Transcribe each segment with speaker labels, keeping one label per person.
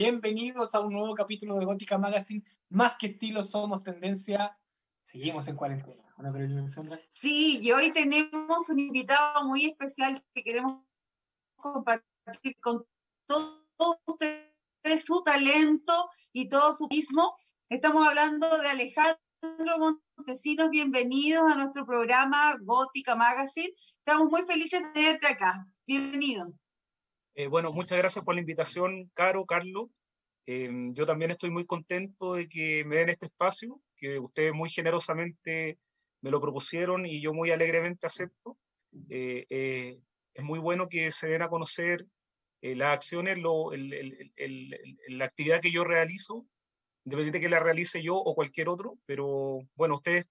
Speaker 1: Bienvenidos a un nuevo capítulo de Gótica Magazine. Más que estilo, somos tendencia. Seguimos en cuarentena.
Speaker 2: Sí, y hoy tenemos un invitado muy especial que queremos compartir con todos ustedes su talento y todo su mismo. Estamos hablando de Alejandro Montesinos. Bienvenidos a nuestro programa Gótica Magazine. Estamos muy felices de tenerte acá. Bienvenido.
Speaker 3: Eh, bueno, muchas gracias por la invitación, Caro, Carlos. Em, yo también estoy muy contento de que me den este espacio, que ustedes muy generosamente me lo propusieron y yo muy alegremente acepto. Eh, eh, es muy bueno que se den a conocer las acciones, la actividad que yo realizo, independientemente que la realice yo o cualquier otro, pero bueno, ustedes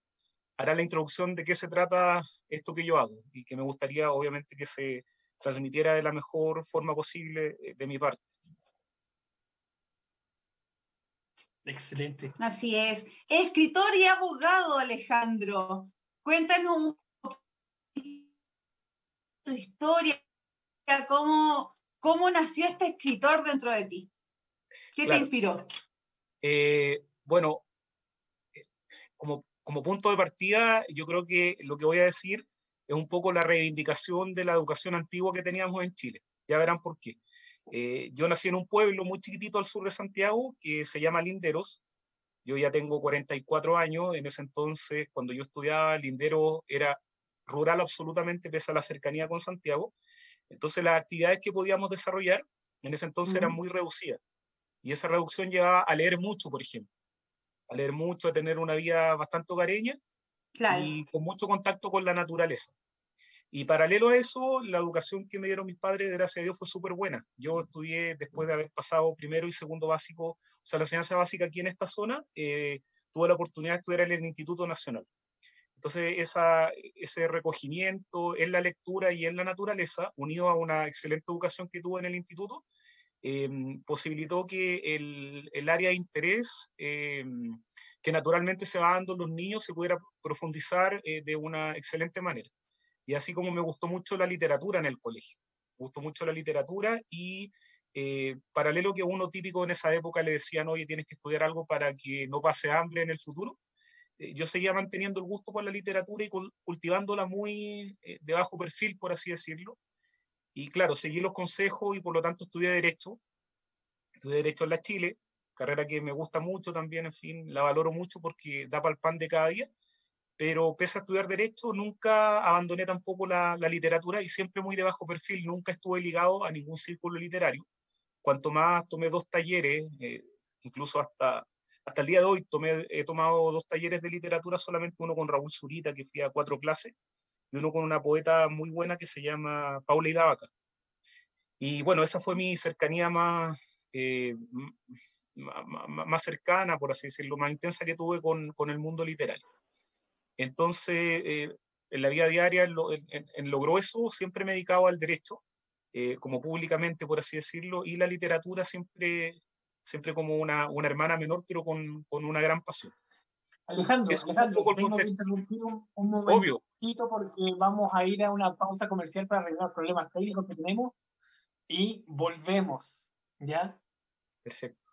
Speaker 3: harán la introducción de qué se trata esto que yo hago y que me gustaría obviamente que se transmitiera de la mejor forma posible eh, de mi parte.
Speaker 1: Excelente.
Speaker 2: Así es. Escritor y abogado, Alejandro. Cuéntanos un poquito tu historia, cómo, cómo nació este escritor dentro de ti. ¿Qué te inspiró?
Speaker 3: Eh, bueno, eh, como, como punto de partida, yo creo que lo que voy a decir es un poco la reivindicación de la educación antigua que teníamos en Chile. Ya verán por qué. Eh, yo nací en un pueblo muy chiquitito al sur de Santiago que se llama Linderos. Yo ya tengo 44 años. En ese entonces, cuando yo estudiaba, Linderos era rural absolutamente, pese a la cercanía con Santiago. Entonces, las actividades que podíamos desarrollar en ese entonces eran muy reducidas. Y esa reducción llevaba a leer mucho, por ejemplo. A leer mucho, a tener una vida bastante hogareña y con mucho contacto con la naturaleza. Y paralelo a eso, la educación que me dieron mis padres, gracias a Dios, fue súper buena. Yo estudié, después de haber pasado primero y segundo básico, o sea, la enseñanza básica aquí en esta zona, eh, tuve la oportunidad de estudiar en el Instituto Nacional. Entonces, esa, ese recogimiento en la lectura y en la naturaleza, unido a una excelente educación que tuve en el instituto, eh, posibilitó que el, el, área de interés eh, que naturalmente se va dando los niños se pudiera profundizar de una excelente manera. Y así como me gustó mucho la literatura en el colegio. Me gustó mucho la literatura y eh, paralelo que uno típico en esa época le decían, oye, tienes que estudiar algo para que no pase hambre en el futuro. Eh, yo seguía manteniendo el gusto por la literatura y cultivándola muy eh, de bajo perfil, por así decirlo. Y claro, seguí los consejos y por lo tanto estudié Derecho. Estudié Derecho en la Chile, carrera que me gusta mucho también, en fin, la valoro mucho porque da para el pan de cada día pero pese a estudiar derecho, nunca abandoné tampoco la, literatura y siempre muy de bajo perfil, nunca estuve ligado a ningún círculo literario. Cuanto más tomé dos talleres, eh, incluso hasta, hasta el día de hoy tomé, he tomado dos talleres de literatura, solamente uno con Raúl Zurita, que fui a cuatro clases, y uno con una poeta muy buena que se llama Paula Ilavaca. Y bueno, esa fue mi cercanía más, eh, más, cercana, por así decirlo, más intensa que tuve con, con el mundo literario. Entonces, eh, en la vida diaria, en lo, en, lo, grueso, siempre me he dedicado al derecho, eh, como públicamente, por así decirlo, y la literatura siempre, siempre como una, una hermana menor, pero con, con una gran pasión.
Speaker 1: Alejandro, Alejandro un tengo que interrumpir un, un momentito porque vamos a ir a una pausa comercial para arreglar problemas técnicos que tenemos y volvemos, ¿ya?
Speaker 3: Perfecto.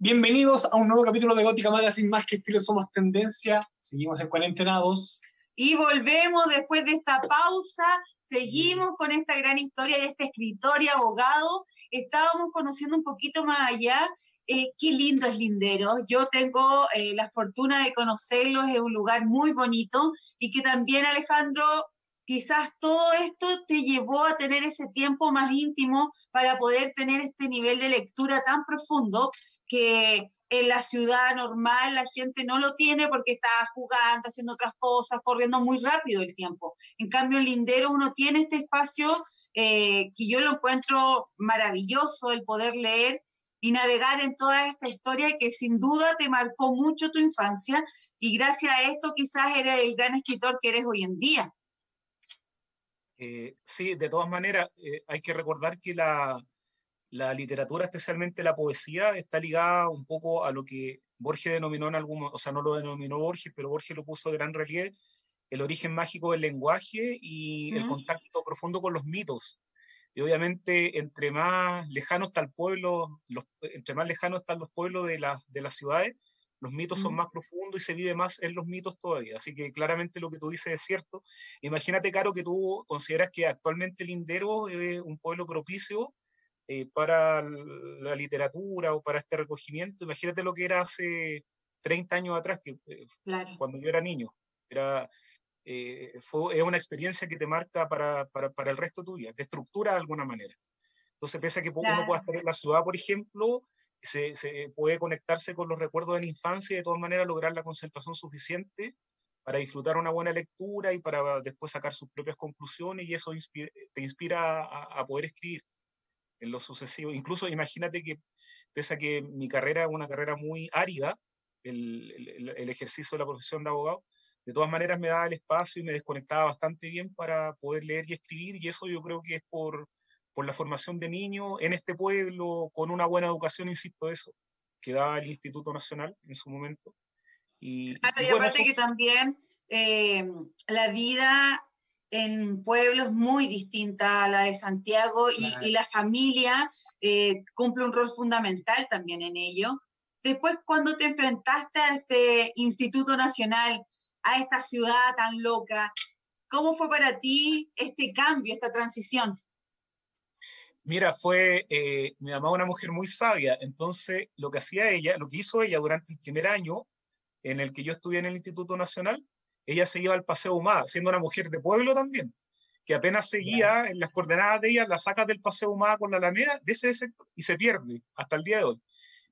Speaker 1: Bienvenidos a un nuevo capítulo de Gótica Magazine, más que estilo somos tendencia. Seguimos en cuarentenados.
Speaker 2: Y volvemos después de esta pausa, seguimos con esta gran historia de este escritor y abogado. Estábamos conociendo un poquito más allá. Eh, qué lindo es Lindero. Yo tengo eh, la fortuna de conocerlo, es un lugar muy bonito y que también Alejandro quizás todo esto te llevó a tener ese tiempo más íntimo para poder tener este nivel de lectura tan profundo que en la ciudad normal la gente no lo tiene porque está jugando, haciendo otras cosas, corriendo muy rápido el tiempo. En cambio, en Lindero uno tiene este espacio eh, que yo lo encuentro maravilloso, el poder leer y navegar en toda esta historia que sin duda te marcó mucho tu infancia y gracias a esto quizás eres el gran escritor que eres hoy en día.
Speaker 3: Eh, sí, de todas maneras, eh, hay que recordar que la, la, literatura, especialmente la poesía, está ligada un poco a lo que Borges denominó en algún, o sea, no lo denominó Borges, pero Borges lo puso de gran relieve, el origen mágico del lenguaje y el contacto profundo con los mitos. y obviamente entre más lejano está el pueblo, los, entre más lejano están los pueblos de, de las ciudades, los mitos son más profundos y se vive más en los mitos todavía. Así que claramente lo que tú dices es cierto. Imagínate, Caro, que tú consideras que actualmente Lindero es un pueblo propicio eh, para la literatura o para este recogimiento. Imagínate lo que era hace 30 años atrás, que, eh, cuando yo era niño. Era, eh, fue, es una experiencia que te marca para, para, para, el resto de tu vida, te estructura de alguna manera. Entonces, pese a que uno pueda estar en la ciudad, por ejemplo, se, puede conectarse con los recuerdos de la infancia y de todas maneras lograr la concentración suficiente para disfrutar una buena lectura y para después sacar sus propias conclusiones y eso te inspira a, poder escribir en lo sucesivo. Incluso imagínate que, pese a que mi carrera es una carrera muy árida, el, el, ejercicio de la profesión de abogado, de todas maneras me daba el espacio y me desconectaba bastante bien para poder leer y escribir y eso yo creo que es por, por la formación de niños en este pueblo, con una buena educación, insisto, eso, que daba el Instituto Nacional en su momento.
Speaker 2: Y, aparte que también eh, la vida en pueblos muy distinta a la de Santiago y, la familia eh, cumple un rol fundamental también en ello. Después, cuando te enfrentaste a este Instituto Nacional, a esta ciudad tan loca, ¿cómo fue para ti este cambio, esta transición?
Speaker 3: Mira, fue eh, mi mamá una mujer muy sabia, entonces lo que hacía ella, lo que hizo ella durante el primer año en el que yo estudié en el Instituto Nacional, ella se iba al Paseo Humada, siendo una mujer de pueblo también, que apenas seguía en las coordenadas de ella, la sacas del Paseo Humada con la Alameda de ese sector y se pierde hasta el día de hoy.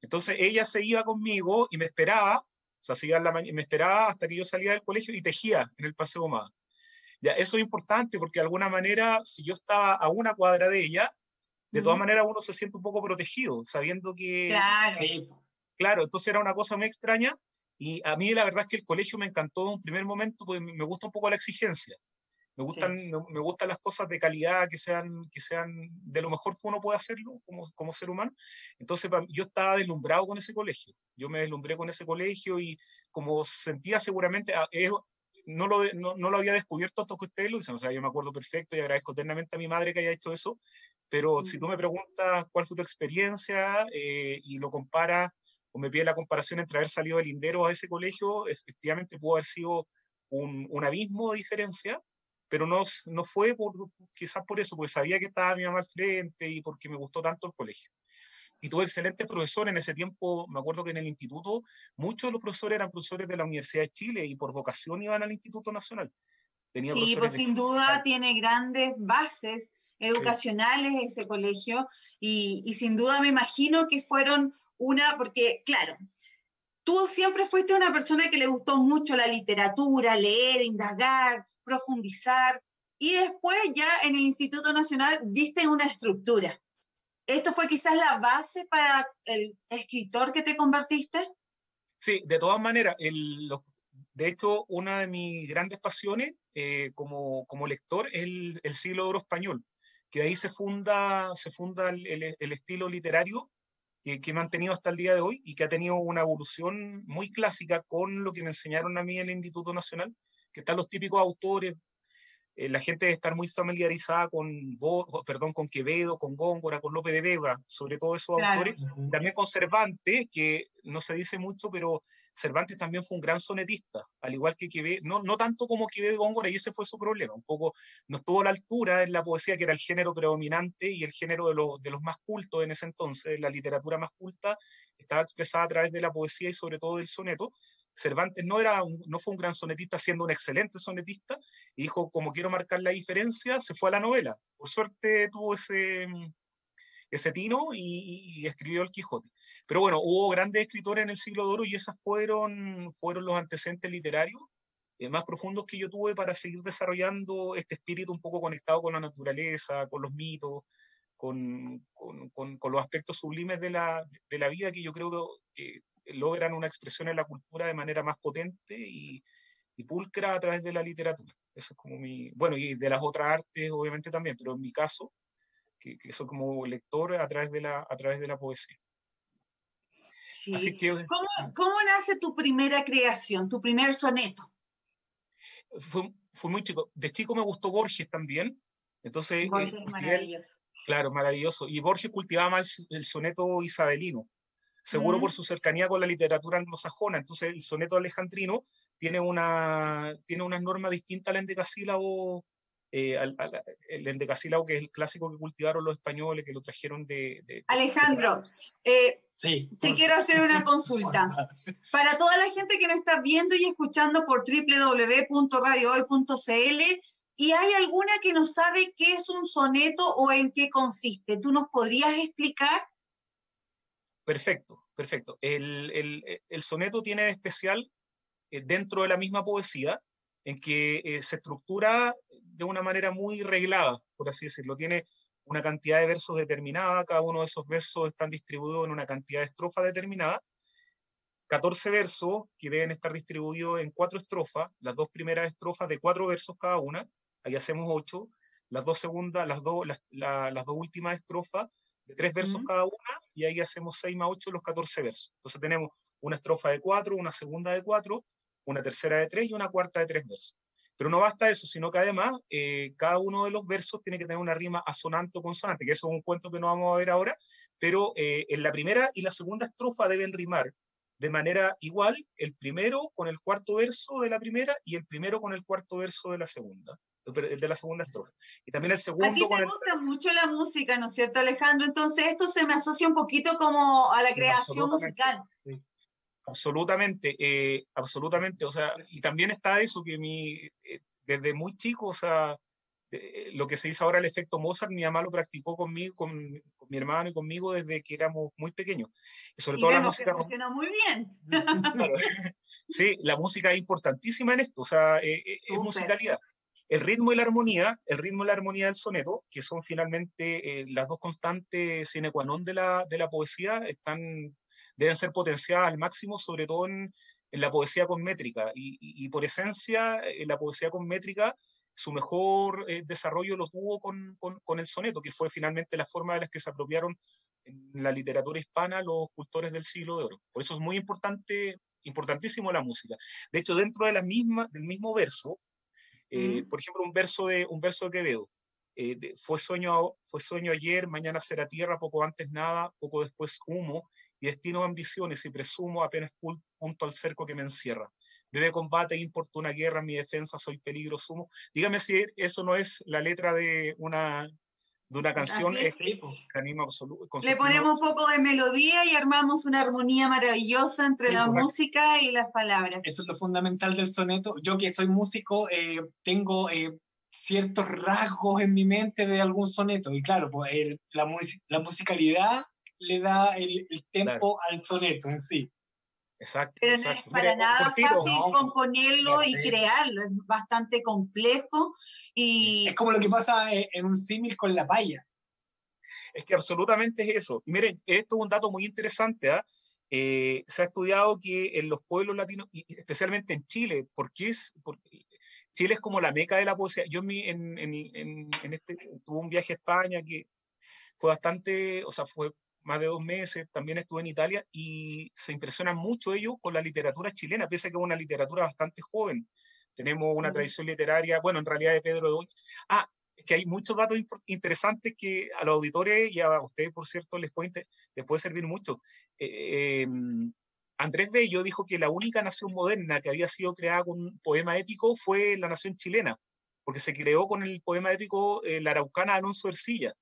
Speaker 3: Entonces ella se iba conmigo y me esperaba, o sea, se iba la me esperaba hasta que yo salía del colegio y tejía en el Paseo Humada. Ya, eso es importante porque de alguna manera, si yo estaba a una cuadra de ella, de todas maneras uno se siente un poco protegido, sabiendo que...
Speaker 2: Claro.
Speaker 3: Claro, entonces era una cosa muy extraña y a mí la verdad es que el colegio me encantó en un primer momento porque me gusta un poco la exigencia. Me gustan, me, gustan las cosas de calidad que sean, que sean de lo mejor que uno puede hacerlo como, como ser humano. Entonces yo estaba deslumbrado con ese colegio. Yo me deslumbré con ese colegio y como sentía seguramente, ah, no, lo, no, no, lo había descubierto hasta que ustedes lo dicen. O sea, yo me acuerdo perfecto y agradezco eternamente a mi madre que haya hecho eso, pero si tú me preguntas cuál fue tu experiencia eh, y lo comparas o me pide la comparación entre haber salido del Lindero a ese colegio, efectivamente pudo haber sido un, un abismo de diferencia, pero no, no fue por, quizás por eso, porque sabía que estaba mi mamá al frente y porque me gustó tanto el colegio. Y tuve excelentes profesores en ese tiempo, me acuerdo que en el instituto muchos de los profesores eran profesores de la Universidad de Chile y por vocación iban al Instituto Nacional.
Speaker 2: Tenía sí, pues sin duda tiene grandes bases educacionales ese colegio y, y, sin duda me imagino que fueron una, porque claro, tú siempre fuiste una persona que le gustó mucho la literatura, leer, indagar, profundizar y después ya en el Instituto Nacional diste una estructura. ¿Esto fue quizás la base para el escritor que te convertiste?
Speaker 3: Sí, de todas maneras, el, de hecho, una de mis grandes pasiones eh, como, como lector es el, el siglo de oro español que de ahí se funda, se funda el, el, estilo literario que, que, he mantenido hasta el día de hoy y que ha tenido una evolución muy clásica con lo que me enseñaron a mí en el Instituto Nacional, que están los típicos autores, eh, la gente debe estar muy familiarizada con, perdón, con Quevedo, con Góngora, con Lope de Vega, sobre todo esos autores, también con Cervantes, que no se dice mucho, pero Cervantes también fue un gran sonetista, al igual que Quevedo, no, no tanto como Quevedo y Góngora, y ese fue su problema, un poco no estuvo a la altura en la poesía, que era el género predominante y el género de, de los más cultos en ese entonces, la literatura más culta estaba expresada a través de la poesía y sobre todo del soneto. Cervantes no, era no fue un gran sonetista, siendo un excelente sonetista, y dijo, como quiero marcar la diferencia, se fue a la novela. Por suerte tuvo ese, ese tino y, y escribió El Quijote. Pero bueno, hubo grandes escritores en el siglo de oro y esos fueron, fueron los antecedentes literarios eh, más profundos que yo tuve para seguir desarrollando este espíritu un poco conectado con la naturaleza, con los mitos, con, con, con, los aspectos sublimes de la, de la, vida que yo creo que, logran una expresión en la cultura de manera más potente y, y, pulcra a través de la literatura. Eso es como mi, bueno, y de las otras artes obviamente también, pero en mi caso, que, que soy como lector a través de la, a través de la poesía.
Speaker 2: ¿Cómo, ¿Cómo, nace tu primera creación, tu primer soneto?
Speaker 3: Fue, fue, muy chico. De chico me gustó Borges también. Entonces, eh, Claro, maravilloso. Y Borges cultivaba más el, soneto isabelino, seguro por su cercanía con la literatura anglosajona. Entonces, el soneto alejandrino tiene, una, tiene unas normas distintas al endecasílabo, eh, el endecasílabo que es el clásico que cultivaron los españoles, que lo trajeron de...
Speaker 2: Alejandro, eh, te quiero hacer una consulta. Para toda la gente que nos está viendo y escuchando por www.radiohoy.cl, ¿Y hay alguna que no sabe qué es un soneto o en qué consiste? ¿Tú nos podrías explicar?
Speaker 3: Perfecto, perfecto. El, el, el soneto tiene de especial eh, dentro de la misma poesía, en que eh, se estructura de una manera muy reglada, por así decirlo. Tiene una cantidad de versos determinada, cada uno de esos versos están distribuidos en una cantidad de estrofas determinada. 14 versos que deben estar distribuidos en cuatro estrofas, las dos primeras estrofas de cuatro versos cada una, ahí hacemos ocho, las dos segundas, las, dos las, las dos últimas estrofas de tres versos cada una, y ahí hacemos seis más ocho, los 14 versos. Entonces tenemos una estrofa de cuatro, una segunda de cuatro, una tercera de tres y una cuarta de tres versos. Pero no basta eso, sino que además eh, cada uno de los versos tiene que tener una rima asonante o consonante, que eso es un cuento que no vamos a ver ahora, pero eh, en la primera y la segunda estrofa deben rimar de manera igual el primero con el cuarto verso de la primera y el primero con el cuarto verso de la segunda el de la segunda estrofa. Y también el segundo. A
Speaker 2: ti te gusta mucho la música, ¿no es cierto, Alejandro? Entonces esto se me asocia un poquito como a la creación musical.
Speaker 3: Absolutamente, eh, absolutamente. O sea, y también está eso que mi, eh, desde muy chico, o sea, eh, lo que se dice ahora el efecto Mozart, mi mamá lo practicó conmigo, con, mi hermano y conmigo desde que éramos muy pequeños.
Speaker 2: Y sobre todo la música. Que funciona muy bien.
Speaker 3: Sí, la música es importantísima en esto, o sea, es musicalidad. El ritmo y la armonía, el ritmo y la armonía del soneto, que son finalmente eh, las dos constantes sine qua non de la, de la poesía, están, deben ser potenciadas al máximo, sobre todo en, en la poesía con métrica. Y, y, por esencia, en la poesía con métrica, su mejor eh, desarrollo lo tuvo con, con, con, el soneto, que fue finalmente la forma de las que se apropiaron en la literatura hispana los cultores del siglo de oro. Por eso es muy importante, importantísimo la música. De hecho, dentro de la misma, del mismo verso, eh, por ejemplo, un verso de, un verso de Quevedo. Eh, fue, sueño, fue sueño ayer, mañana será tierra, poco antes nada, poco después humo, y destino ambiciones y presumo apenas junto al cerco que me encierra. Debe combate, importuna guerra, mi defensa, soy peligro sumo. Dígame si eso no es la letra de una, de una canción
Speaker 2: Le ponemos un poco de melodía y armamos una armonía maravillosa entre la música y las palabras.
Speaker 1: Eso es lo fundamental del soneto. Yo que soy músico, eh, tengo eh, ciertos rasgos en mi mente de algún soneto. Y claro, pues, la, la, musicalidad le da el, el tempo al soneto en sí.
Speaker 3: Exacto.
Speaker 2: Pero no es para nada fácil componerlo y crearlo, es bastante complejo. Y...
Speaker 1: Es como lo que pasa en un símil con la paya.
Speaker 3: Es que absolutamente es eso. miren, esto es un dato muy interesante. ¿ah? Eh, se ha estudiado que en los pueblos latinos, y especialmente en Chile, porque es, porque Chile es como la meca de la poesía. Yo en, en, en, en este, tuve un viaje a España que fue bastante, o sea, fue más de dos meses, también estuve en Italia y se impresionan mucho ellos con la literatura chilena, pese a que es una literatura bastante joven. Tenemos una tradición literaria, bueno, en realidad de Pedro Doy. Ah, es que hay muchos datos interesantes que a los auditores y a ustedes, por cierto, les puede, les puede servir mucho. Eh, em, Andrés Bello dijo que la única nación moderna que había sido creada con un poema épico fue la nación chilena, porque se creó con el poema épico eh, La Araucana Alonso Ercilla.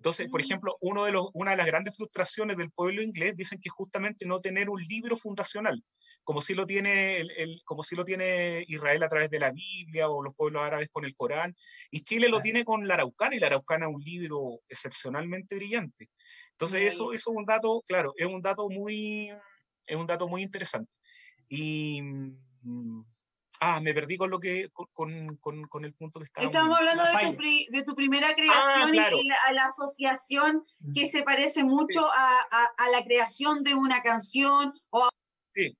Speaker 3: Entonces, por mm. ejemplo, uno de los, una de las grandes frustraciones del pueblo inglés dicen que justamente no tener un libro fundacional, como si lo tiene, el, como si lo tiene Israel a través de la Biblia o los pueblos árabes con el Corán, y Chile lo tiene con la Araucana, y la Araucana es un libro excepcionalmente brillante. Entonces, eso, eso es un dato, claro, es un dato muy, es un dato muy interesante. Y mm, Ah, me perdí con lo que con, con, con el punto que estaba.
Speaker 2: Estamos hablando de tu, de tu, primera ah, creación y a la asociación que se parece mucho a, a, la creación de una canción. O
Speaker 3: Sí,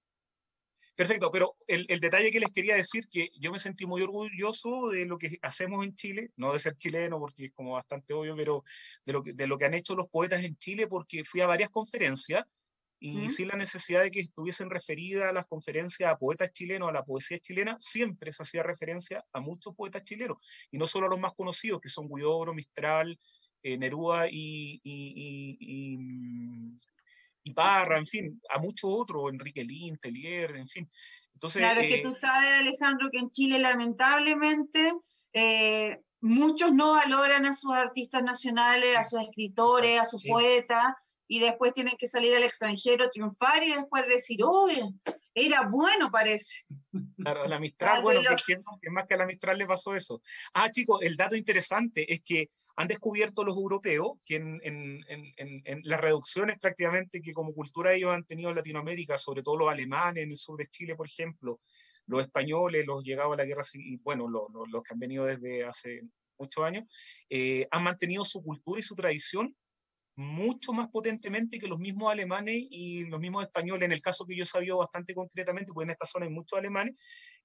Speaker 3: perfecto, pero el, el, detalle que les quería decir que yo me sentí muy orgulloso de lo que hacemos en Chile, no de ser chileno porque es como bastante obvio, pero de lo que, de lo que han hecho los poetas en Chile porque fui a varias conferencias y sin la necesidad de que estuviesen referidas las conferencias a poetas chilenos, a la poesía chilena, siempre se hacía referencia a muchos poetas chilenos, y no solo a los más conocidos, que son Guidobro, Mistral, eh, Neruda y, y, y, mm, y, Parra, en fin, a muchos otros, Enrique Lin, Telier, en fin. Entonces,
Speaker 2: claro, que tú sabes, Alejandro, que en Chile lamentablemente muchos no valoran a sus artistas nacionales, a sus escritores, a sus poetas, y después tienen que salir al extranjero, triunfar y después decir, uy, era bueno, parece.
Speaker 3: Claro, la Mistral, bueno, que, es más que a la Mistral le pasó eso. Ah, chicos, el dato interesante es que han descubierto los europeos que en, en, en, en, las reducciones prácticamente que como cultura ellos han tenido en Latinoamérica, sobre todo los alemanes en el sur de Chile, por ejemplo, los españoles, los llegados a la guerra civil, bueno, los, los, que han venido desde hace muchos años, eh, han mantenido su cultura y su tradición mucho más potentemente que los mismos alemanes y los mismos españoles, en el caso que yo sabía bastante concretamente, pues en esta zona hay muchos alemanes,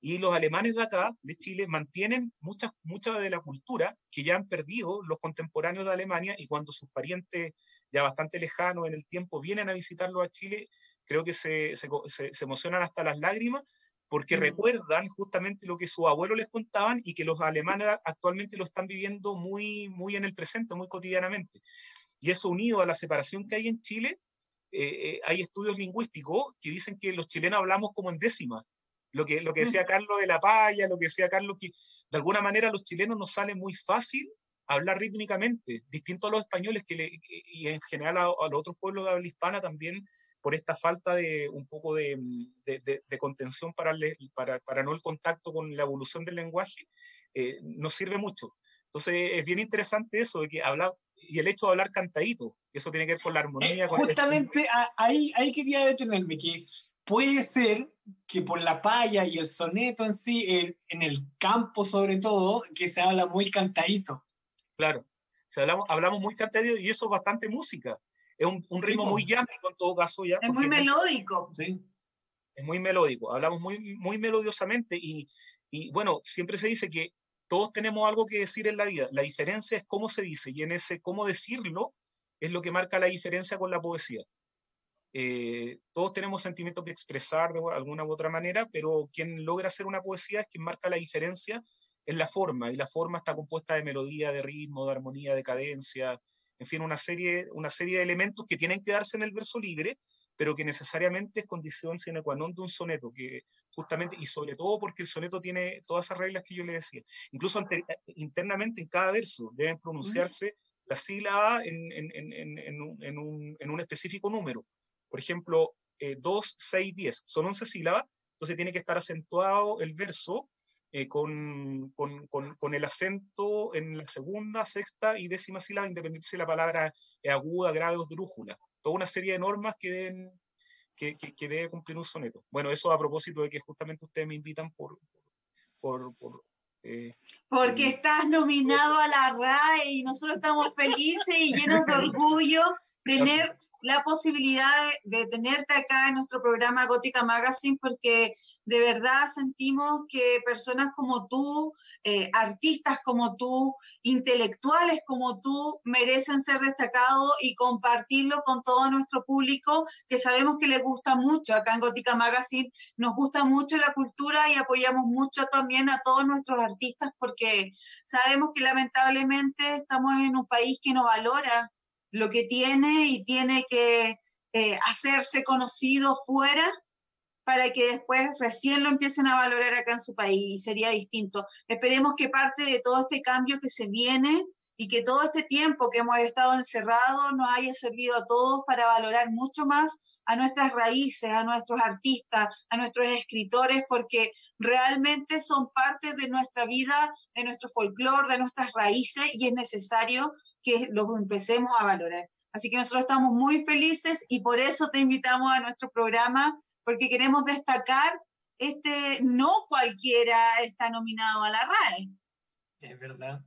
Speaker 3: y los alemanes de acá, de Chile, mantienen mucha, mucha de la cultura que ya han perdido los contemporáneos de Alemania, y cuando sus parientes ya bastante lejanos en el tiempo vienen a visitarlos a Chile, creo que se, se, se, emocionan hasta las lágrimas, porque mm. recuerdan justamente lo que sus abuelos les contaban y que los alemanes actualmente lo están viviendo muy, muy en el presente, muy cotidianamente. Y eso unido a la separación que hay en Chile, eh, eh, hay estudios lingüísticos que dicen que los chilenos hablamos como en décima. Lo que, lo que decía Carlos de la Paya, lo que decía Carlos, que de alguna manera a los chilenos nos sale muy fácil hablar rítmicamente, distinto a los españoles que le, y en general a, los otros pueblos de habla hispana también por esta falta de un poco de, de, de, contención para, para, para, no el contacto con la evolución del lenguaje, eh, nos sirve mucho. Entonces es bien interesante eso, de que habla, y el hecho de hablar cantadito, eso tiene que ver con la armonía.
Speaker 1: Con justamente ahí, ahí quería detenerme, que puede ser que por la paya y el soneto en sí, en, el campo sobre todo, que se habla muy cantadito.
Speaker 3: Claro, hablamos, hablamos muy cantadito y eso es bastante música. Es un, un ritmo muy llano en todo caso ya.
Speaker 2: Es muy melódico.
Speaker 1: Sí.
Speaker 3: Es muy melódico, hablamos muy, muy melodiosamente y, y bueno, siempre se dice que todos tenemos algo que decir en la vida. La diferencia es cómo se dice y en ese cómo decirlo es lo que marca la diferencia con la poesía. Eh, todos tenemos sentimientos que expresar de alguna u otra manera, pero quien logra hacer una poesía es quien marca la diferencia en la forma, y la forma está compuesta de melodía, de ritmo, de armonía, de cadencia, en fin, una serie, una serie de elementos que tienen que darse en el verso libre, pero que necesariamente es condición sine qua non de un soneto, que justamente, y sobre todo porque el soneto tiene todas esas reglas que yo le decía. Incluso eh, internamente en cada verso deben pronunciarse la sílaba en, en, en, en, un, en, un, específico número. Por ejemplo, 2, 6, 10, son 11 sílabas, entonces tiene que estar acentuado el verso eh, con, con, con, con, el acento en la segunda, sexta y décima sílaba, independiente si la palabra es aguda, grave o drújula. Toda una serie de normas que deben que, que, debe cumplir un soneto. Bueno, eso a propósito de que justamente ustedes me invitan por... por, por
Speaker 2: eh, Porque estás nominado a la RAE y nosotros estamos felices y llenos de orgullo tener la posibilidad de, de, tenerte acá en nuestro programa Gótica Magazine porque de verdad sentimos que personas como tú eh, artistas como tú, intelectuales como tú, merecen ser destacados y compartirlo con todo nuestro público, que sabemos que le gusta mucho. Acá en Gótica Magazine nos gusta mucho la cultura y apoyamos mucho también a todos nuestros artistas porque sabemos que lamentablemente estamos en un país que no valora lo que tiene y tiene que eh, hacerse conocido fuera para que después recién lo empiecen a valorar acá en su país y sería distinto. Esperemos que parte de todo este cambio que se viene y que todo este tiempo que hemos estado encerrados nos haya servido a todos para valorar mucho más a nuestras raíces, a nuestros artistas, a nuestros escritores, porque realmente son parte de nuestra vida, de nuestro folclore, de nuestras raíces y es necesario que los empecemos a valorar. Así que nosotros estamos muy felices y por eso te invitamos a nuestro programa porque queremos destacar, este, no cualquiera está nominado a la RAE.
Speaker 1: Es verdad.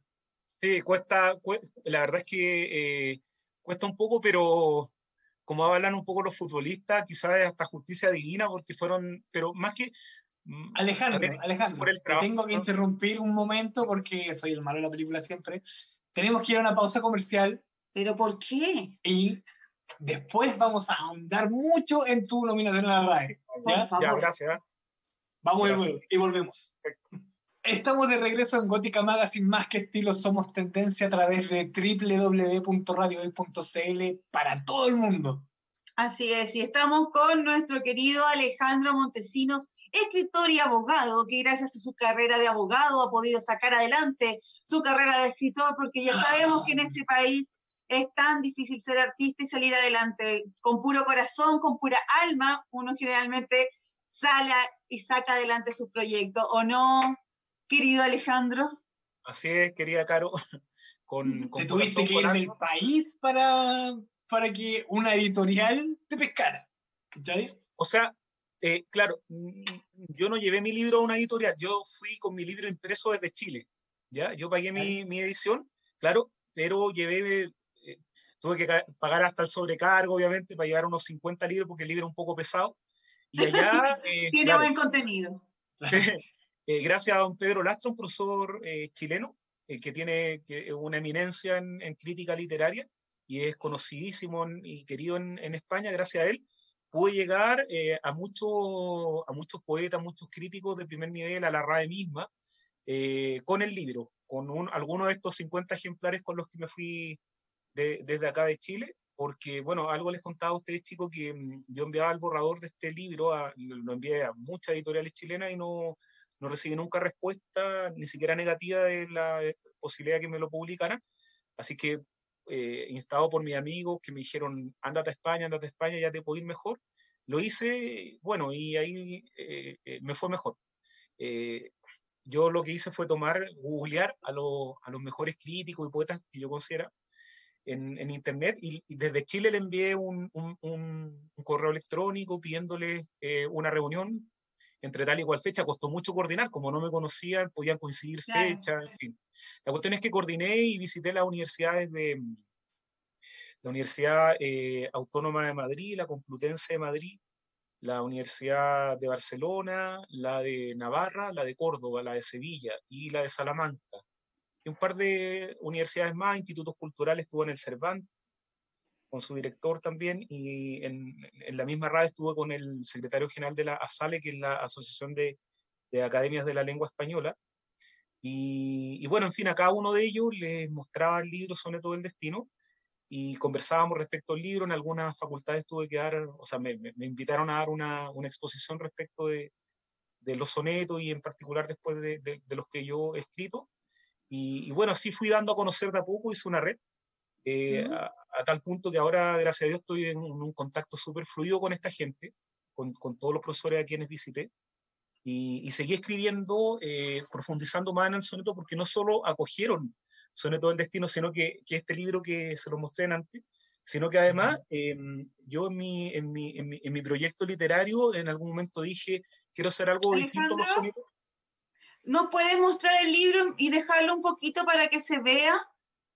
Speaker 3: Sí, cuesta, la verdad es que eh, cuesta un poco, pero como hablan un poco los futbolistas, quizás hasta justicia divina, porque fueron, pero más que...
Speaker 1: Mm, Alejandro, Alejandro, tengo que interrumpir un momento porque soy el malo de la película siempre. Tenemos que ir a una pausa comercial.
Speaker 2: ¿Pero por qué?
Speaker 1: Y Después vamos a ahondar mucho en tu nominación a la RAE.
Speaker 3: ¿ya? ya gracias.
Speaker 1: Vamos y volvemos. Estamos de regreso en Gótica Magazine, más que estilo, somos tendencia a través de www.radiohoy.cl para todo el mundo.
Speaker 2: Así es, y estamos con nuestro querido Alejandro Montesinos, escritor y abogado, que gracias a su carrera de abogado ha podido sacar adelante su carrera de escritor, porque ya sabemos que en este país es tan difícil ser artista y salir adelante. Con puro corazón, con pura alma, uno generalmente sale y saca adelante su proyecto, ¿o no, querido Alejandro?
Speaker 3: Así es, querida Caro. Con,
Speaker 1: con ¿Te tuviste que ir del país para, para que una editorial te pescara?
Speaker 3: O sea, eh, claro, mm, yo no llevé mi libro a una editorial, yo fui con mi libro impreso desde Chile, ¿ya? Yo pagué mi, mi edición, claro, pero llevé tuve que pagar hasta el sobrecargo, obviamente, para llevar unos 50 libros, porque el libro es un poco pesado. Y allá...
Speaker 2: Eh, Tiene buen contenido.
Speaker 3: Eh, gracias a don Pedro Lastra, un profesor eh, chileno, que tiene una eminencia en, crítica literaria y es conocidísimo y querido en, España, gracias a él, pude llegar a, muchos a muchos poetas, muchos críticos de primer nivel, a la RAE misma, con el libro, con un, algunos de estos 50 ejemplares con los que me fui desde acá de Chile, porque, bueno, algo les contaba a ustedes, chicos, que mm, yo enviaba el borrador de este libro, lo envié a muchas editoriales chilenas y no, no recibí nunca respuesta, ni siquiera negativa de la eh, posibilidad de que me lo publicaran. Así que, eh, instado por mis amigos que me dijeron, ándate a España, ándate a España, ya te puedo ir mejor. Lo hice, bueno, y ahí eh, eh, me fue mejor. yo lo que hice fue tomar, googlear a, a los mejores críticos y poetas que yo considero en, internet y, desde Chile le envié un, un, correo electrónico pidiéndole eh, una reunión entre tal y cual fecha. Costó mucho coordinar, como no me conocían, podían coincidir fechas, en fin. La cuestión es que coordiné y visité las universidades de la Universidad eh, Autónoma de Madrid, la Complutense de Madrid, la Universidad de Barcelona, la de Navarra, la de Córdoba, la de Sevilla y la de Salamanca un par de universidades más, institutos culturales, estuvo en el Cervantes, con su director también, y en, en, la misma radio estuvo con el secretario general de la ASALE, que es la Asociación de, de Academias de la Lengua Española. Y, y, bueno, en fin, a cada uno de ellos les mostraba el libro Soneto del Destino y conversábamos respecto al libro. En algunas facultades tuve que dar, o sea, me, me invitaron a dar una, una exposición respecto de, de, los sonetos y en particular después de, de, de los que yo he escrito. Y, bueno, así fui dando a conocer de a poco, hice una red, eh, a, tal punto que ahora, gracias a Dios, estoy en un, contacto súper fluido con esta gente, con, con, todos los profesores a quienes visité. Y, y seguí escribiendo, eh, profundizando más en el soneto, porque no solo acogieron Soneto del Destino, sino que, que este libro que se lo mostré antes, sino que además em, yo en mi, en, mi, en, mi, en mi proyecto literario en algún momento dije, quiero hacer algo distinto a los sonetos.
Speaker 2: ¿No puedes mostrar el libro y dejarlo un poquito para que se vea?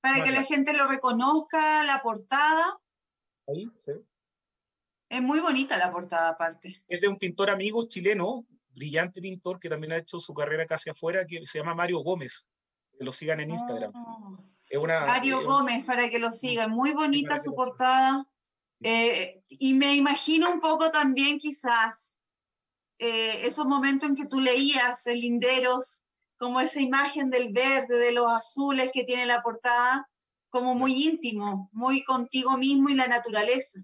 Speaker 2: Para que la gente lo reconozca, la portada.
Speaker 3: Ahí, sí.
Speaker 2: Es muy bonita la portada aparte.
Speaker 3: Es de un pintor amigo chileno, brillante pintor, que también ha hecho su carrera casi afuera, que se llama Mario Gómez. Que lo sigan en Instagram.
Speaker 2: Oh. Mario Gómez, para que lo sigan. Muy bonita su portada. Eh, y me imagino un poco también quizás eh, esos momentos en que tú leías el Linderos, como esa imagen del verde, de los azules que tiene la portada, como muy íntimo, muy contigo mismo y la naturaleza.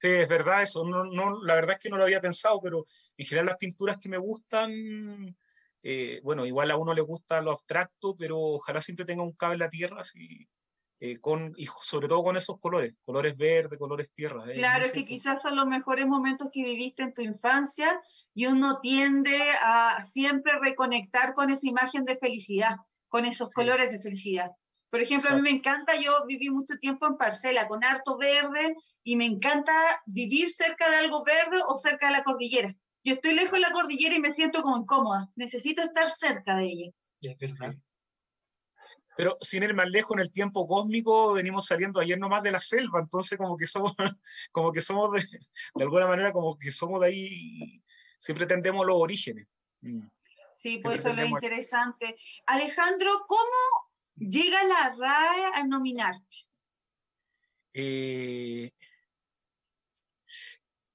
Speaker 3: Sí, es verdad eso. No, no, la verdad es que no lo había pensado, pero en general las pinturas que me gustan, eh, bueno, igual a uno le gusta lo abstracto, pero ojalá siempre tenga un cable la tierra, así, eh, con, y sobre todo con esos colores, colores verdes, colores tierra.
Speaker 2: Claro, es que quizás son los mejores momentos que viviste en tu infancia y uno tiende a siempre reconectar con esa imagen de felicidad, con esos colores de felicidad. Por ejemplo, a mí me encanta, yo viví mucho tiempo en parcela con harto verde y me encanta vivir cerca de algo verde o cerca de la cordillera. Yo estoy lejos de la cordillera y me siento como incómoda. Necesito estar cerca de ella.
Speaker 3: Pero sin ir más lejos, en el tiempo cósmico venimos saliendo ayer nomás de la selva, entonces como que somos, como que somos de, de alguna manera como que somos de ahí siempre tendemos los orígenes. Mm.
Speaker 2: Sí, pues eso es lo interesante. Alejandro, ¿cómo llega la RAE a nominarte?
Speaker 3: Eh,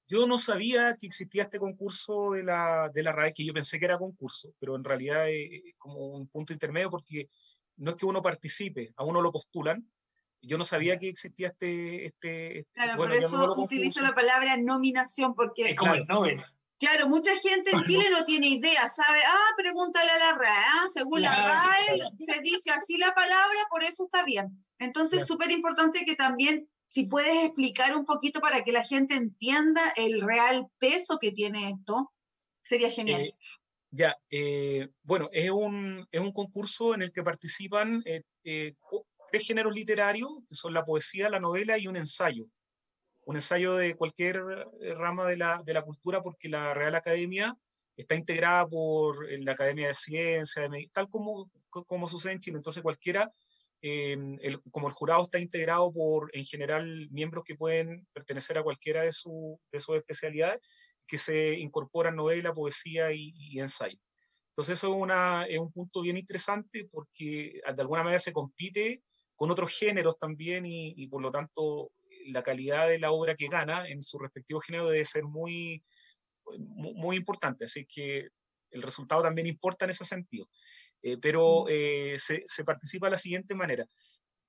Speaker 3: yo no sabía que existía este concurso de la, de la RAE, que yo pensé que era concurso, pero en realidad es como un punto intermedio porque no es que uno participe, a uno lo postulan. Yo no sabía que existía este... este, este
Speaker 2: claro, por eso utilizo la palabra nominación, porque...
Speaker 1: Es como el Nobel.
Speaker 2: Claro, mucha gente en Chile no tiene idea, sabe, ah, pregúntale a la RAE, ¿ah? según la RAE se dice así la palabra, por eso está bien. Entonces, súper importante que también si puedes explicar un poquito para que la gente entienda el real peso que tiene esto, sería genial.
Speaker 3: Eh, ya, eh, bueno, es un, es un concurso en el que participan eh, tres géneros literarios, que son la poesía, la novela y un ensayo. Un ensayo de cualquier rama de la, de la cultura, porque la Real Academia está integrada por la Academia de Ciencias, tal como, como sucede en Chile. Entonces, cualquiera Em, como el jurado está integrado por, en general, miembros que pueden pertenecer a cualquiera de, su, de sus especialidades, que se incorporan novela, poesía y, ensayo. Entonces eso es, una, es un punto bien interesante porque de alguna manera se compite con otros géneros también y, y, por lo tanto la calidad de la obra que gana en su respectivo género debe ser muy, muy, muy importante. Así que el resultado también importa en ese sentido. Eh, pero eh, se, se, participa de la siguiente manera.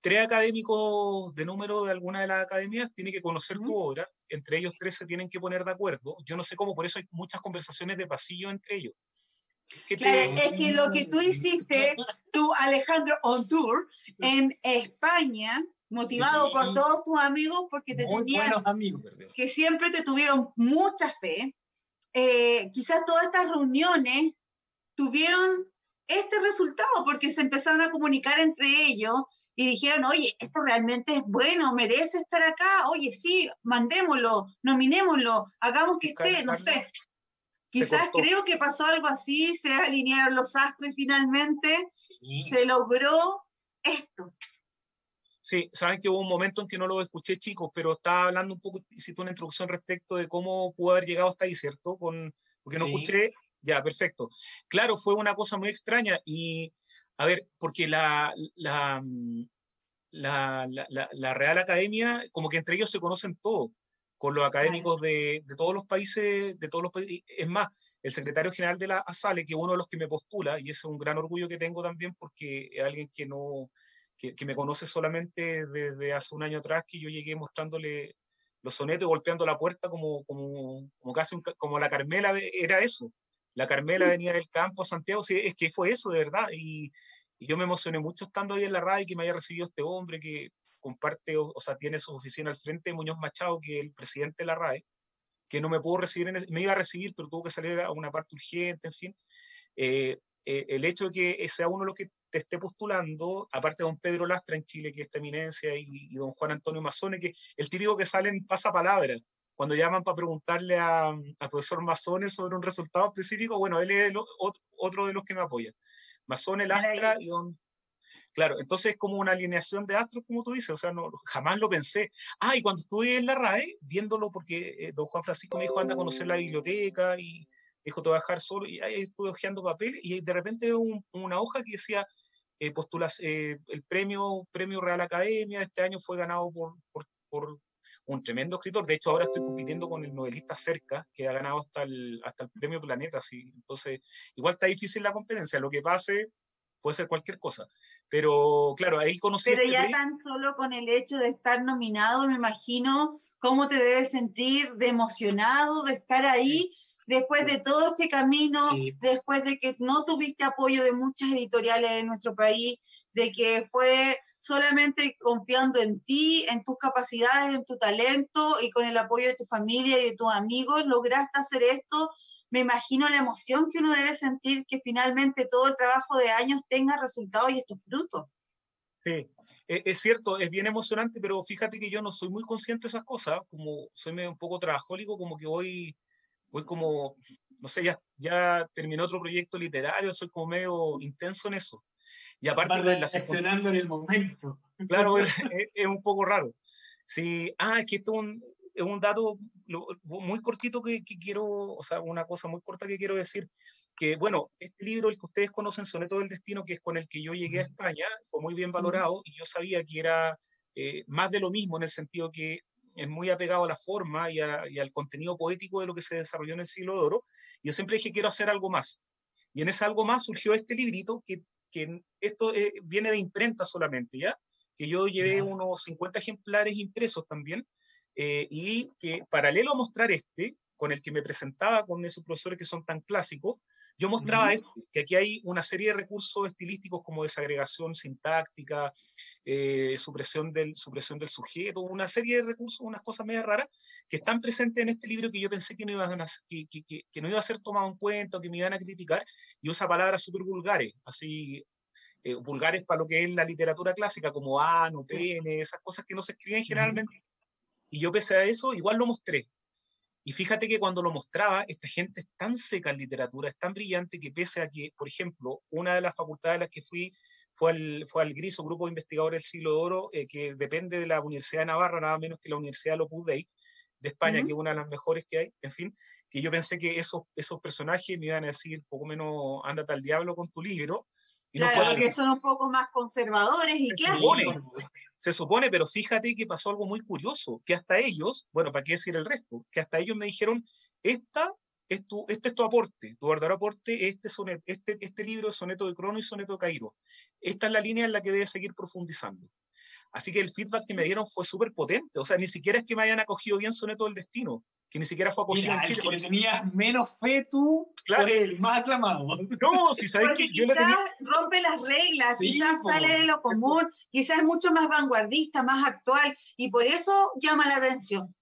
Speaker 3: Tres académicos de número de alguna de las academias tienen que conocer tu obra, entre ellos tres se tienen que poner de acuerdo. Yo no sé cómo, por eso hay muchas conversaciones de pasillo entre ellos.
Speaker 2: claro, es que lo que tú hiciste, tú Alejandro on tour en España, motivado por todos tus amigos, porque te tenían,
Speaker 1: amigos.
Speaker 2: que siempre te tuvieron mucha fe. Eh, quizás todas estas reuniones tuvieron este resultado, porque se empezaron a comunicar entre ellos y dijeron, oye, esto realmente es bueno, merece estar acá, oye, sí, mandémoslo, nominémoslo, hagamos que esté, no sé. Quizás creo que pasó algo así, se alinearon los astros y finalmente se logró esto.
Speaker 3: Sí, saben que hubo un momento en que no lo escuché, chicos, pero estaba hablando un poco, hiciste una introducción respecto de cómo pudo haber llegado hasta ahí, ¿cierto? Con, porque no escuché ya, perfecto. Claro, fue una cosa muy extraña y, a ver, porque la, la, mm, la, la, Real Academia, como que entre ellos se conocen todos, con los académicos de, de, todos los países, de todos los países. Es más, el secretario general de la ASALE, que es uno de los que me postula, y ese es un gran orgullo que tengo también, porque es alguien que no, que, que me conoce solamente desde hace un año atrás, que yo llegué mostrándole los sonetos y golpeando la puerta como, como, como casi como la Carmela era eso. La Carmela venía del campo a Santiago, sí, es que fue eso, de verdad. Y, yo me emocioné mucho estando ahí en la radio que me haya recibido este hombre que comparte, o, sea, tiene su oficina al frente, Muñoz Machado, que es el presidente de la RAE, que no me pudo recibir, en me iba a recibir, pero tuvo que salir a una parte urgente, en fin. Eh, eh, el hecho de que sea uno de los que te esté postulando, aparte de don Pedro Lastra en Chile, que es esta eminencia, y, y don Juan Antonio Mazone, que el típico que sale en pasapalabra, cuando llaman para preguntarle al profesor Mazones sobre un resultado específico, bueno, él es otro de los que me apoya. Mazones, Astra y don... Claro, entonces es como una alineación de astros, como tú dices, o sea, no, jamás lo pensé. Ah, y cuando estuve en la RAE, viéndolo, porque eh, don Juan Francisco me dijo, anda a conocer la biblioteca, y dijo, te voy a dejar solo, y ahí estuve hojeando papel, y de repente un, una hoja que decía, eh, postulas, eh, el premio, premio Real Academia de este año fue ganado por, por, por un tremendo escritor. De hecho, ahora estoy compitiendo con el novelista Cerca, que ha ganado hasta el, hasta el premio Planeta. ¿sí? Entonces, igual está difícil la competencia. Lo que pase puede ser cualquier cosa. Pero claro, ahí conocí.
Speaker 2: Pero ya tan solo con el hecho de estar nominado, me imagino cómo te debes sentir de emocionado de estar ahí. Después de todo este camino, después de que no tuviste apoyo de muchas editoriales en nuestro país, de que fue solamente confiando en ti, en tus capacidades, en tu talento y con el apoyo de tu familia y de tus amigos, lograste hacer esto. Me imagino la emoción que uno debe sentir que finalmente todo el trabajo de años tenga resultados y estos frutos.
Speaker 3: Sí, e, es cierto, es bien emocionante, pero fíjate que yo no soy muy consciente de esas cosas, como soy medio un poco trabajólico, como que voy, voy como, no sé, ya, ya terminó otro proyecto literario, soy como medio intenso en eso. Y aparte
Speaker 1: de la en el momento.
Speaker 3: Claro, es, es, un poco raro. Sí, ah, es que esto es un, es un dato muy cortito que, que, quiero, o sea, una cosa muy corta que quiero decir, que bueno, este libro, el que ustedes conocen, Soneto del Destino, que es con el que yo llegué a España, fue muy bien valorado y yo sabía que era eh, más de lo mismo en el sentido que es muy apegado a la forma y, al contenido poético de lo que se desarrolló en el siglo de oro. Yo siempre dije, quiero hacer algo más. Y en ese algo más surgió este librito, que, que esto eh, viene de imprenta solamente, ¿ya? Que yo llevé unos 50 ejemplares impresos también, eh, y que paralelo a mostrar este, con el que me presentaba con esos profesores que son tan clásicos, yo mostraba este, que aquí hay una serie de recursos estilísticos como desagregación sintáctica, eh, supresión, del, supresión del sujeto, una serie de recursos, unas cosas medio raras, que están presentes en este libro que yo pensé que no, iban a, que, que, que, no iba a ser tomado en cuenta o que me iban a criticar, y usa palabras súper vulgares, así eh, vulgares para lo que es la literatura clásica, como ano, pene, esas cosas que no se escriben generalmente. Y yo pese a eso, igual lo mostré. Y fíjate que cuando lo mostraba, esta gente es tan seca en literatura, es tan brillante que pese a que, por ejemplo, una de las facultades a las que fui fue al, fue al GRIS, Grupo de Investigadores del Siglo de Oro, eh, que depende de la Universidad de Navarra, nada menos que la Universidad de Opus Dei, de España, que es una de las mejores que hay, en fin, que yo pensé que esos, esos personajes me iban a decir poco menos, ándate al diablo con tu libro.
Speaker 2: Y claro, que son un poco más conservadores y clásicos
Speaker 3: se supone, pero fíjate que pasó algo muy curioso, que hasta ellos, bueno, ¿para qué decir el resto? Que hasta ellos me dijeron, esta es tu, este es tu aporte, tu verdadero aporte este, soneto, este, este libro es soneto de Crono y soneto de Cairo. Esta es la línea en la que debes seguir profundizando. Así que el feedback que me dieron fue súper potente, o sea, ni siquiera es que me hayan acogido bien soneto del destino, que ni siquiera fue acogido
Speaker 1: en Chile. Que tenías menos fe tú, claro. el más aclamado.
Speaker 3: No, si sabes que yo
Speaker 2: le tenía... rompe las reglas, quizás sale de lo común, quizás es mucho más vanguardista, más actual, y por eso llama la atención.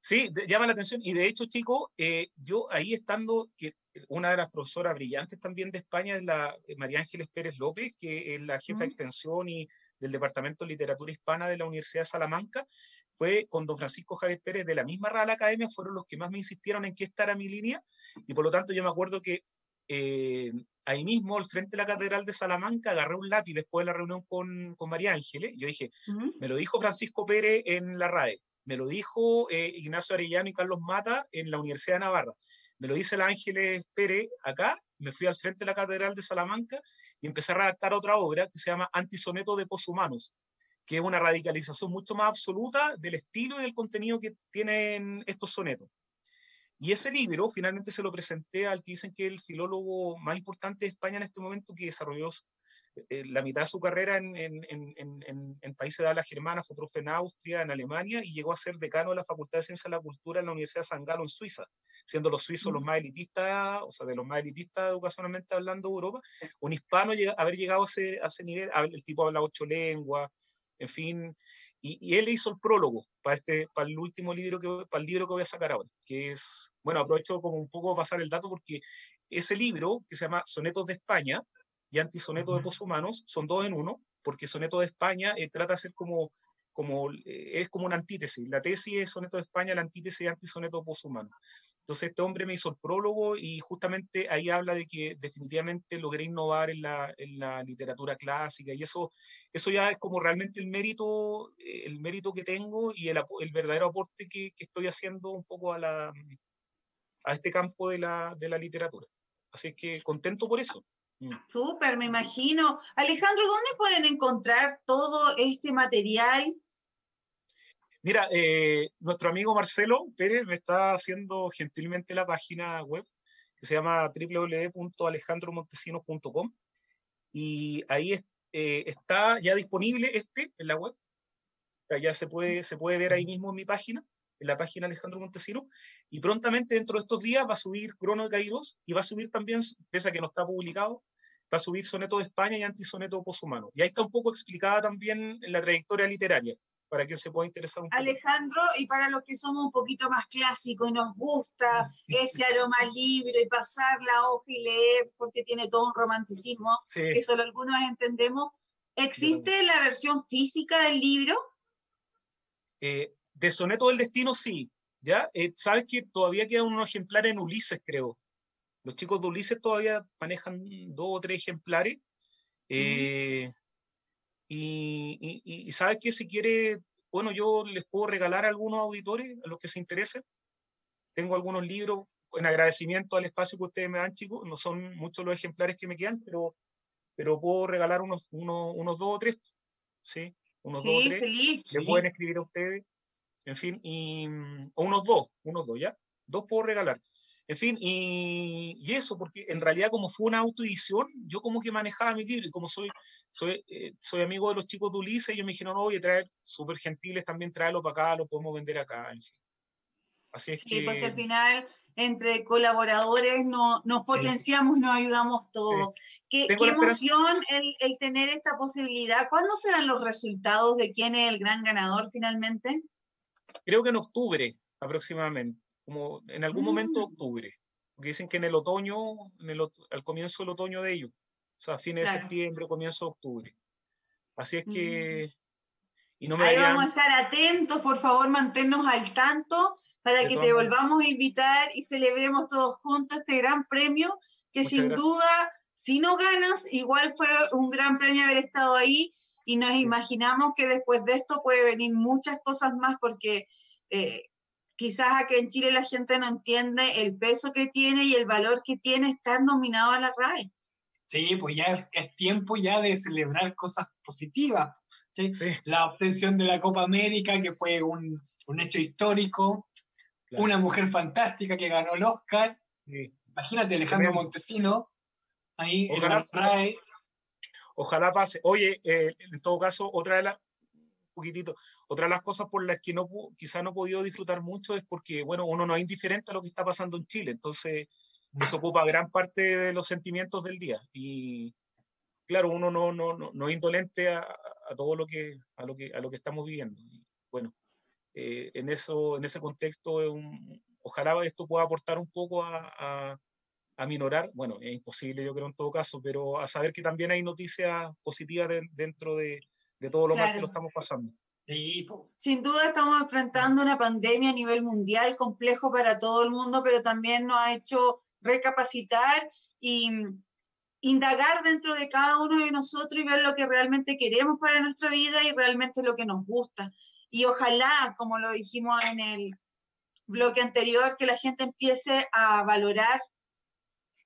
Speaker 3: Sí, llama la atención. Y de hecho, chicos, eh, yo ahí estando, que una de las profesoras brillantes también de España es la eh, María Ángeles Pérez López, que es la jefa de extensión y del Departamento de Literatura Hispana de la Universidad de Salamanca, fue con don Francisco Javier Pérez de la misma Real Academia, fueron los que más me insistieron en que esta era mi línea, y por lo tanto yo me acuerdo que eh, ahí mismo, al frente de la Catedral de Salamanca, agarré un lápiz después de la reunión con, con María Ángeles, yo dije, me lo dijo Francisco Pérez en la RAE, me lo dijo eh, Ignacio Arellano y Carlos Mata en la Universidad de Navarra, me lo dice el Ángeles Pérez acá, me fui al frente de la Catedral de Salamanca y empecé a redactar otra obra que se llama Antisoneto de Poshumanos, que es una radicalización mucho más absoluta del estilo y del contenido que tienen estos sonetos. Y ese libro finalmente se lo presenté al que dicen que es el filólogo más importante de España en este momento, que desarrolló eh, la mitad de su carrera en, en, en, en, países de habla germana, fue profe en Austria, en Alemania, y llegó a ser decano de la Facultad de Ciencias de la Cultura en la Universidad de San Galo, en Suiza, siendo los suizos los más elitistas, o sea, de los más elitistas educacionalmente hablando de Europa, un hispano llega, haber llegado a ese, a ese nivel, el tipo habla ocho lenguas, en fin, y, y, él hizo el prólogo para, este, para el último libro que, para el libro que voy a sacar ahora, que es, bueno, aprovecho como un poco pasar el dato porque ese libro, que se llama Sonetos de España, y Antisoneto de Poshumanos, son dos en uno, porque Soneto de España eh, trata de ser como, como eh, es como una antítesis. La tesis es Soneto de España, la antítesis es Antisoneto Poshumano. Entonces este hombre me hizo el prólogo y justamente ahí habla de que definitivamente logré innovar en la, en la literatura clásica y eso, eso ya es como realmente el mérito, eh, el mérito que tengo y el, el verdadero aporte que, que, estoy haciendo un poco a, la, a este campo de la, de la literatura. Así que contento por eso.
Speaker 2: Mm. Súper, me imagino. Alejandro, ¿dónde pueden encontrar todo este material?
Speaker 3: Mira, eh, nuestro amigo Marcelo Pérez me está haciendo gentilmente la página web que se llama www.alejandromontesinos.com y ahí eh, está ya disponible este en la web. ya se puede, se puede ver ahí mismo en mi página, en la página Alejandro Montesinos, y prontamente dentro de estos días va a subir Crono de Kairos y va a subir también, pese a que no está publicado, va a subir Soneto de España y Antisoneto Poshumano. Y ahí está un poco explicada también la trayectoria literaria, para quien se pueda interesar un
Speaker 2: poco. Alejandro, y para los que somos un poquito más clásicos y nos gusta ese aroma libro y pasar la hoja y leer, porque tiene todo un romanticismo que solo algunos entendemos, ¿existe la versión física del libro?
Speaker 3: Eh, de Soneto del Destino, sí. ¿ya? Eh, Sabes que todavía queda un ejemplar en Ulises, creo. Los chicos de Ulises todavía manejan dos o tres ejemplares. Eh, y, y, sabes que si quiere, bueno, yo les puedo regalar a algunos auditores, a los que se interesen. Tengo algunos libros en agradecimiento al espacio que ustedes me dan, chicos. No son muchos los ejemplares que me quedan, pero, pero puedo regalar unos, unos, unos dos o tres. ¿sí? Unos dos o tres.
Speaker 2: Feliz,
Speaker 3: Le pueden escribir a ustedes. En fin, y, o unos dos, unos dos, ¿ya? Dos puedo regalar. En fin, y, y, eso, porque en realidad como fue una autoedición, yo como que manejaba mi libro y como soy, soy, eh, soy amigo de los chicos de Ulises, ellos me dijeron, no, voy a traer, súper gentiles, también traerlo para acá, lo podemos vender acá. En fin.
Speaker 2: Así es sí, que... porque al final entre colaboradores nos, nos potenciamos y nos ayudamos todos. Qué, qué emoción el, el, tener esta posibilidad. ¿Cuándo serán los resultados de quién es el gran ganador finalmente?
Speaker 3: Creo que en octubre aproximadamente como en algún momento de mm. octubre, porque dicen que en el otoño, en el, al comienzo del otoño de ellos, o sea, fines de septiembre, comienzo de octubre. Así es que...
Speaker 2: Mm. Y no me Ahí vamos a estar atentos, por favor, manténnos al tanto para que te volvamos a invitar y celebremos todos juntos este gran premio, que Muchas sin gracias. duda, si no ganas, igual fue un gran premio haber estado ahí y nos imaginamos que después de esto puede venir muchas cosas más porque eh, quizás aquí en Chile la gente no entiende el peso que tiene y el valor que tiene estar nominado a la RAE.
Speaker 1: Sí, pues ya es, tiempo ya de celebrar cosas positivas. ¿sí? Sí. La obtención de la Copa América, que fue un, un hecho histórico. Claro. Una mujer fantástica que ganó el Oscar. Sí. Imagínate, Alejandro Montesino, ahí
Speaker 3: ojalá,
Speaker 1: en la RAE.
Speaker 3: Ojalá pase. Oye, eh, en todo caso, otra de las poquitito. Otra de las cosas por las que no quizá no he podido disfrutar mucho es porque, bueno, uno no es indiferente a lo que está pasando en Chile, entonces eso ocupa gran parte de los sentimientos del día. Y claro, uno no, no, no, no es indolente a, a, todo lo que, a, lo que, a lo que estamos viviendo. Y bueno, eh, en, eso, en ese contexto, un, ojalá esto pueda aportar un poco a, a, a, minorar, bueno, es imposible yo creo en todo caso, pero a saber que también hay noticias positivas de, dentro de, de todo lo claro. mal que lo estamos pasando.
Speaker 2: Sin duda estamos enfrentando una pandemia a nivel mundial complejo para todo el mundo, pero también nos ha hecho recapacitar y indagar dentro de cada uno de nosotros y ver lo que realmente queremos para nuestra vida y realmente lo que nos gusta. Y ojalá, como lo dijimos en el bloque anterior, que la gente empiece a valorar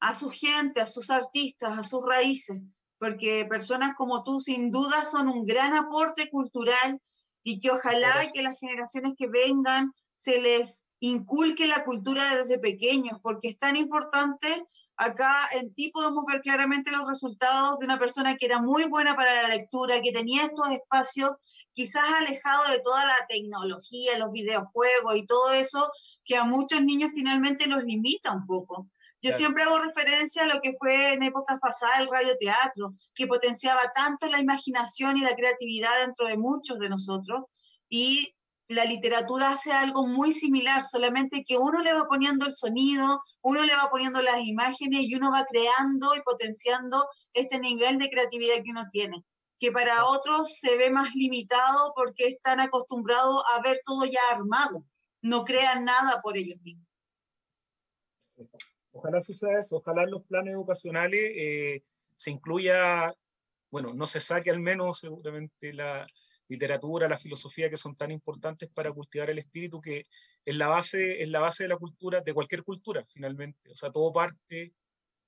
Speaker 2: a su gente, a sus artistas, a sus raíces, porque personas como tú sin duda son un gran aporte cultural y que ojalá que las generaciones que vengan se les inculque la cultura desde pequeños, porque es tan importante. Acá en ti podemos ver claramente los resultados de una persona que era muy buena para la lectura, que tenía estos espacios quizás alejado de toda la tecnología, los videojuegos y todo eso, que a muchos niños finalmente los limita un poco. Yo claro. siempre hago referencia a lo que fue en épocas pasadas el radioteatro, que potenciaba tanto la imaginación y la creatividad dentro de muchos de nosotros. Y la literatura hace algo muy similar, solamente que uno le va poniendo el sonido, uno le va poniendo las imágenes y uno va creando y potenciando este nivel de creatividad que uno tiene, que para otros se ve más limitado porque están acostumbrados a ver todo ya armado, no crean nada por ellos mismos.
Speaker 3: Ojalá suceda eso, ojalá en los planes educacionales eh, se incluya, bueno, no se saque al menos seguramente la literatura, la filosofía que son tan importantes para cultivar el espíritu, que es la base, es la base de la cultura, de cualquier cultura finalmente. O sea, todo parte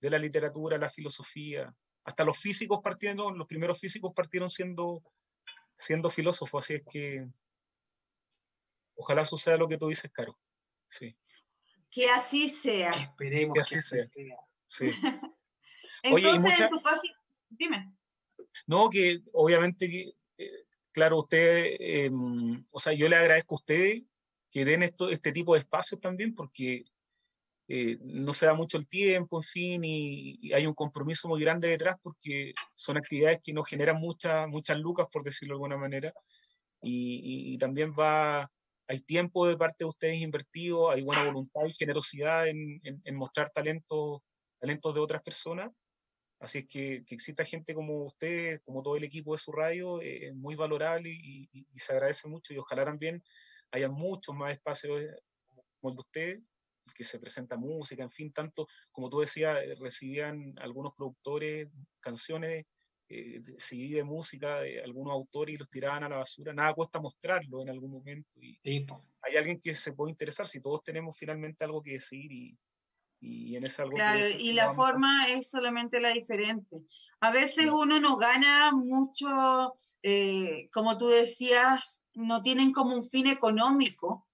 Speaker 3: de la literatura, la filosofía, hasta los físicos partiendo, los primeros físicos partieron siendo, siendo filósofos, así es que ojalá suceda lo que tú dices, Caro. Sí.
Speaker 2: Que así sea.
Speaker 1: Esperemos
Speaker 3: que así, que sea. sea. Sí.
Speaker 2: Entonces, Oye, mucha... tu página, dime.
Speaker 3: No, que obviamente, eh, claro, usted, eh, o sea, yo le agradezco a ustedes que den esto, este tipo de espacios también, porque eh, no se da mucho el tiempo, en fin, y, y, hay un compromiso muy grande detrás, porque son actividades que nos generan muchas muchas lucas, por decirlo de alguna manera, y, y, y también va hay tiempo de parte de ustedes invertido, hay buena voluntad y generosidad en, en, en mostrar talentos, talentos de otras personas. Así es que, que exista gente como usted, como todo el equipo de su radio, eh, es muy valorable y, y, y, se agradece mucho. Y ojalá también haya muchos más espacios eh, como el de ustedes, que se presenta música, en fin, tanto como tú decías, eh, recibían algunos productores canciones eh, CD de música de algunos autores y los tiraban a la basura, nada cuesta mostrarlo en algún momento. Y
Speaker 1: sí,
Speaker 3: hay alguien que se puede interesar si todos tenemos finalmente algo que decir y, Y en ese algo
Speaker 2: Claro, y la forma es solamente la diferente. A veces uno no gana mucho, eh, como tú decías, no tienen como un fin económico,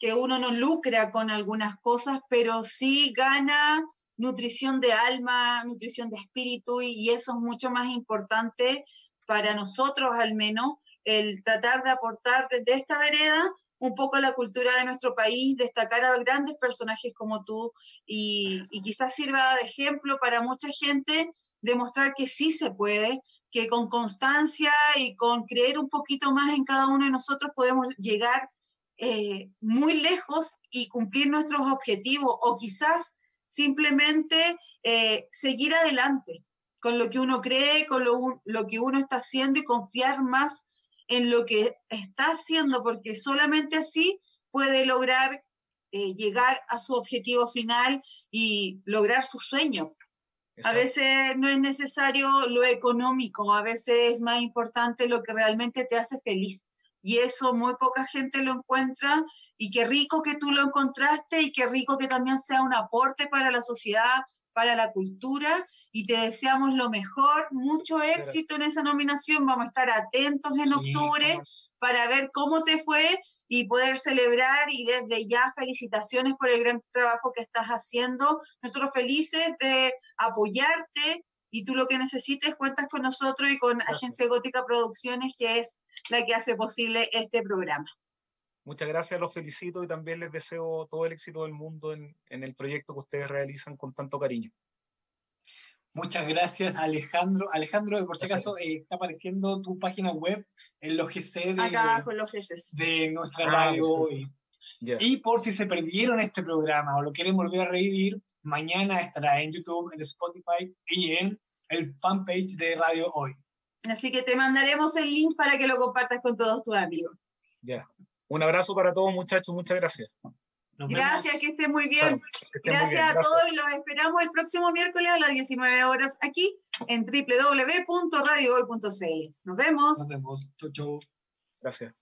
Speaker 2: que uno no lucra con algunas cosas, pero sí gana nutrición de alma, nutrición de espíritu, y eso es mucho más importante para nosotros al menos, el tratar de aportar desde esta vereda un poco la cultura de nuestro país, destacar a grandes personajes como tú y, y quizás sirva de ejemplo para mucha gente demostrar que sí se puede, que con constancia y con creer un poquito más en cada uno de nosotros podemos llegar eh, muy lejos y cumplir nuestros objetivos o quizás simplemente eh, seguir adelante con lo que uno cree, con lo, lo que uno está haciendo y confiar más en lo que está haciendo, porque solamente así puede lograr eh, llegar a su objetivo final y lograr su sueño. A veces no es necesario lo económico, a veces es más importante lo que realmente te hace feliz. Y eso muy poca gente lo encuentra y qué rico que tú lo encontraste y qué rico que también sea un aporte para la sociedad, para la cultura y te deseamos lo mejor, mucho éxito en esa nominación. Vamos a estar atentos en octubre para ver cómo te fue y poder celebrar y desde ya felicitaciones por el gran trabajo que estás haciendo. Nosotros felices de apoyarte y tú lo que necesites cuentas con nosotros y con Agencia Gótica Producciones, que es la que hace posible este programa.
Speaker 3: Muchas gracias, los felicito y también les deseo todo el éxito del mundo en, en el proyecto que ustedes realizan con tanto cariño.
Speaker 1: Muchas gracias, Alejandro. Alejandro, por si acaso, eh, está apareciendo tu página web en los GC de,
Speaker 2: Acá los de
Speaker 1: nuestra ah, radio hoy. Y por si se perdieron este programa o lo quieren volver a revivir, mañana estará en YouTube, en Spotify y en el fanpage de Radio Hoy.
Speaker 2: Así que te mandaremos el link para que lo compartas con todos tus amigos.
Speaker 3: Ya. Un abrazo para todos, muchachos. Muchas gracias.
Speaker 2: gracias, que estén muy bien. gracias a todos y los esperamos el próximo miércoles a las 19 horas aquí en www.radiohoy.cl. Nos vemos.
Speaker 1: Nos vemos. Chau, chau.
Speaker 3: Gracias.